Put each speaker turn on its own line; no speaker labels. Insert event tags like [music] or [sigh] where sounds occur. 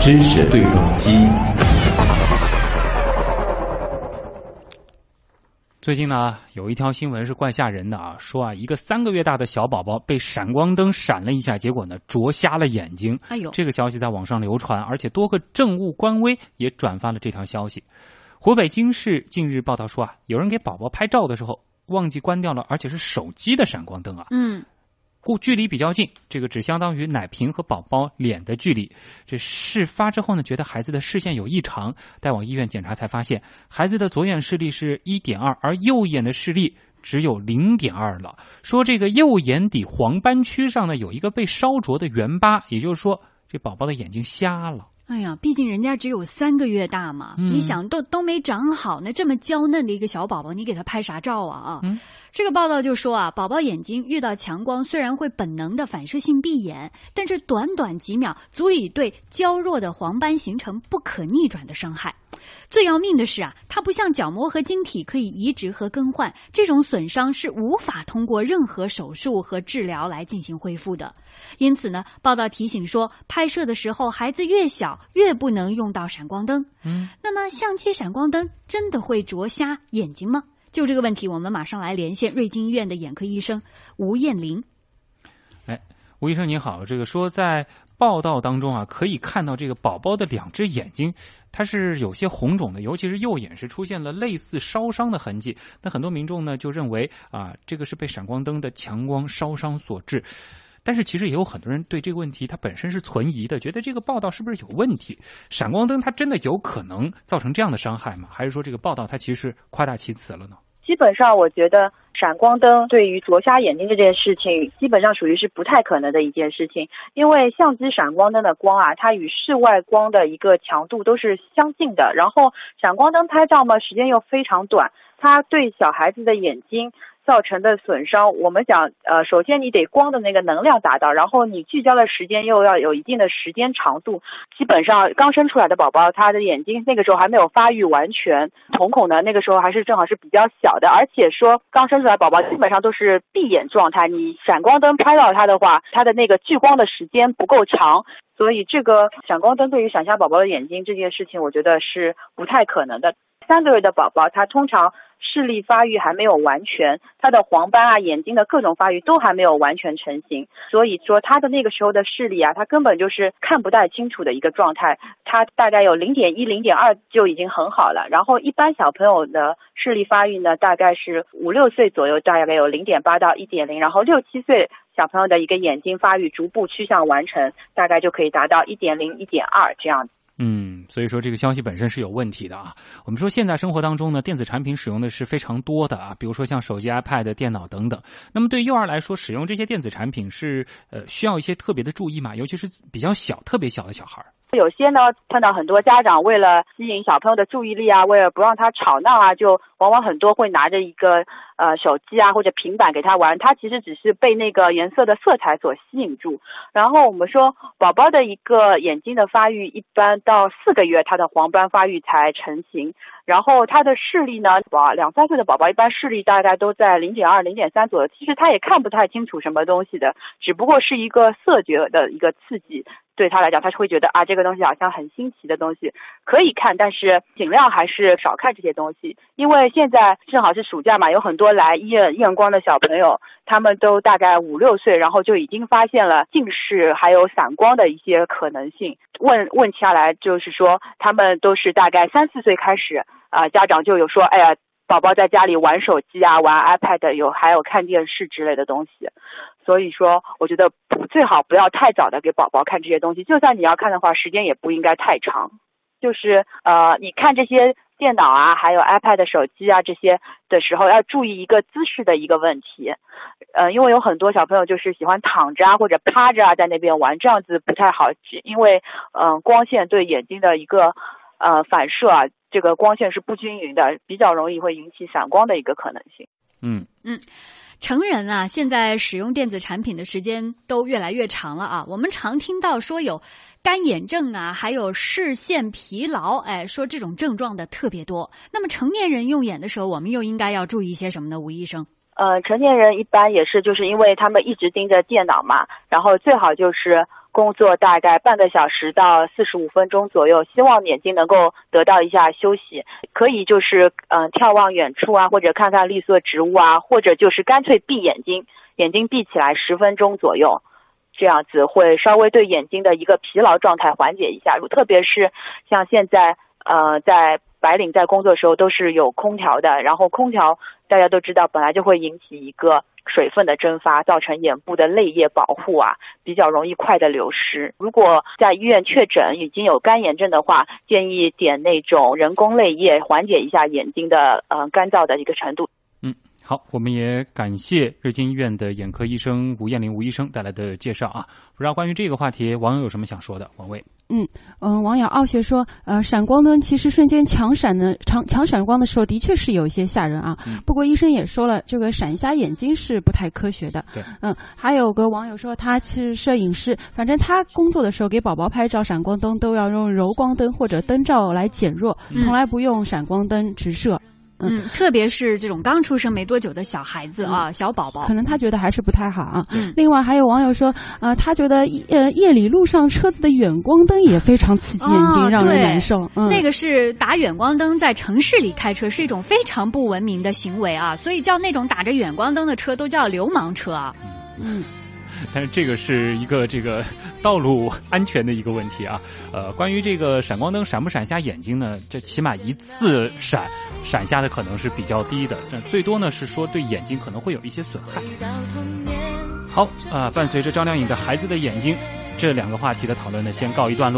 知识对撞机。
最近呢，有一条新闻是怪吓人的啊，说啊，一个三个月大的小宝宝被闪光灯闪了一下，结果呢灼瞎了眼睛。
哎呦，
这个消息在网上流传，而且多个政务官微也转发了这条消息。湖北经视近日报道说啊，有人给宝宝拍照的时候忘记关掉了，而且是手机的闪光灯啊。
嗯。
故距离比较近，这个只相当于奶瓶和宝宝脸的距离。这事发之后呢，觉得孩子的视线有异常，带往医院检查才发现，孩子的左眼视力是一点二，而右眼的视力只有零点二了。说这个右眼底黄斑区上呢有一个被烧灼的圆疤，也就是说这宝宝的眼睛瞎了。
哎呀，毕竟人家只有三个月大嘛，你想都都没长好，那这么娇嫩的一个小宝宝，你给他拍啥照啊啊？这个报道就说啊，宝宝眼睛遇到强光，虽然会本能的反射性闭眼，但是短短几秒足以对娇弱的黄斑形成不可逆转的伤害。最要命的是啊，它不像角膜和晶体可以移植和更换，这种损伤是无法通过任何手术和治疗来进行恢复的。因此呢，报道提醒说，拍摄的时候孩子越小越不能用到闪光灯。嗯，那么相机闪光灯真的会灼瞎眼睛吗？就这个问题，我们马上来连线瑞金医院的眼科医生吴艳玲。
哎，吴医生您好，这个说在报道当中啊，可以看到这个宝宝的两只眼睛，它是有些红肿的，尤其是右眼是出现了类似烧伤的痕迹。那很多民众呢就认为啊，这个是被闪光灯的强光烧伤所致。但是其实也有很多人对这个问题它本身是存疑的，觉得这个报道是不是有问题？闪光灯它真的有可能造成这样的伤害吗？还是说这个报道它其实夸大其词了呢？
基本上，我觉得闪光灯对于灼瞎眼睛这件事情，基本上属于是不太可能的一件事情。因为相机闪光灯的光啊，它与室外光的一个强度都是相近的。然后闪光灯拍照嘛，时间又非常短，它对小孩子的眼睛。造成的损伤，我们讲，呃，首先你得光的那个能量达到，然后你聚焦的时间又要有一定的时间长度。基本上刚生出来的宝宝，他的眼睛那个时候还没有发育完全，瞳孔呢那个时候还是正好是比较小的，而且说刚生出来宝宝基本上都是闭眼状态，你闪光灯拍到他的话，他的那个聚光的时间不够长，所以这个闪光灯对于闪瞎宝宝的眼睛这件事情，我觉得是不太可能的。三个月的宝宝，他通常。视力发育还没有完全，他的黄斑啊，眼睛的各种发育都还没有完全成型，所以说他的那个时候的视力啊，他根本就是看不太清楚的一个状态。他大概有零点一、零点二就已经很好了。然后一般小朋友的视力发育呢，大概是五六岁左右，大概有零点八到一点零。然后六七岁小朋友的一个眼睛发育逐步趋向完成，大概就可以达到一点零、一点二这样。
嗯，所以说这个消息本身是有问题的啊。我们说现在生活当中呢，电子产品使用的是非常多的啊，比如说像手机、iPad、电脑等等。那么对幼儿来说，使用这些电子产品是呃需要一些特别的注意嘛？尤其是比较小、特别小的小孩儿。
有些呢，碰到很多家长为了吸引小朋友的注意力啊，为了不让他吵闹啊，就往往很多会拿着一个呃手机啊或者平板给他玩，他其实只是被那个颜色的色彩所吸引住。然后我们说，宝宝的一个眼睛的发育，一般到四个月，他的黄斑发育才成型。然后他的视力呢，宝两三岁的宝宝一般视力大概都在零点二、零点三左右，其实他也看不太清楚什么东西的，只不过是一个色觉的一个刺激。对他来讲，他是会觉得啊，这个东西好像很新奇的东西，可以看，但是尽量还是少看这些东西。因为现在正好是暑假嘛，有很多来医院验光的小朋友，他们都大概五六岁，然后就已经发现了近视还有散光的一些可能性。问问下来，就是说他们都是大概三四岁开始啊，家长就有说，哎呀。宝宝在家里玩手机啊，玩 iPad，有还有看电视之类的东西，所以说我觉得不最好不要太早的给宝宝看这些东西，就算你要看的话，时间也不应该太长。就是呃，你看这些电脑啊，还有 iPad、手机啊这些的时候，要注意一个姿势的一个问题。呃，因为有很多小朋友就是喜欢躺着啊或者趴着啊在那边玩，这样子不太好，因为嗯光线对眼睛的一个呃反射啊。这个光线是不均匀的，比较容易会引起散光的一个可能性。
嗯
嗯，成人啊，现在使用电子产品的时间都越来越长了啊。我们常听到说有干眼症啊，还有视线疲劳，哎，说这种症状的特别多。那么成年人用眼的时候，我们又应该要注意一些什么呢？吴医生？
呃，成年人一般也是，就是因为他们一直盯着电脑嘛，然后最好就是工作大概半个小时到四十五分钟左右，希望眼睛能够得到一下休息。可以就是嗯、眺望远处啊，或者看看绿色植物啊，或者就是干脆闭眼睛，眼睛闭起来十分钟左右，这样子会稍微对眼睛的一个疲劳状态缓解一下。特别是像现在呃在白领在工作时候都是有空调的，然后空调大家都知道本来就会引起一个水分的蒸发，造成眼部的泪液保护啊比较容易快的流失。如果在医院确诊已经有干眼症的话，建议点那种人工泪液，缓解一下眼睛的呃干燥的一个程度。
好，我们也感谢瑞金医院的眼科医生吴艳玲吴医生带来的介绍啊。不知道关于这个话题，网友有什么想说的？王卫，
嗯嗯，网友傲雪说，呃，闪光灯其实瞬间强闪的强强闪光的时候，的确是有一些吓人啊。
嗯
不过医生也说了，这个闪瞎眼睛是不太科学的。
对，
嗯，还有个网友说他是摄影师，反正他工作的时候给宝宝拍照，闪光灯都要用柔光灯或者灯罩来减弱，
嗯
从来不用闪光灯直射。
嗯，特别是这种刚出生没多久的小孩子啊，小宝宝
可，能他觉得还是不太好啊。
嗯
另外还有网友说，呃，他觉得呃夜里路上车子的远光灯也非常刺激眼睛，
哦
让人难受。嗯，
那个是打远光灯在城市里开车，是一种非常不文明的行为啊，所以叫那种打着远光灯的车都叫流氓车啊。
嗯。[laughs]
但是这个是一个这个 [laughs] 道路安全的一个问题啊。呃，关于这个闪光灯闪不闪瞎眼睛呢？这起码一次闪闪瞎的可能是比较低的，但最多呢是说对眼睛可能会有一些损害。好啊、呃伴随着张靓颖的《孩子的眼睛》这两个话题的讨论呢，先告一段落。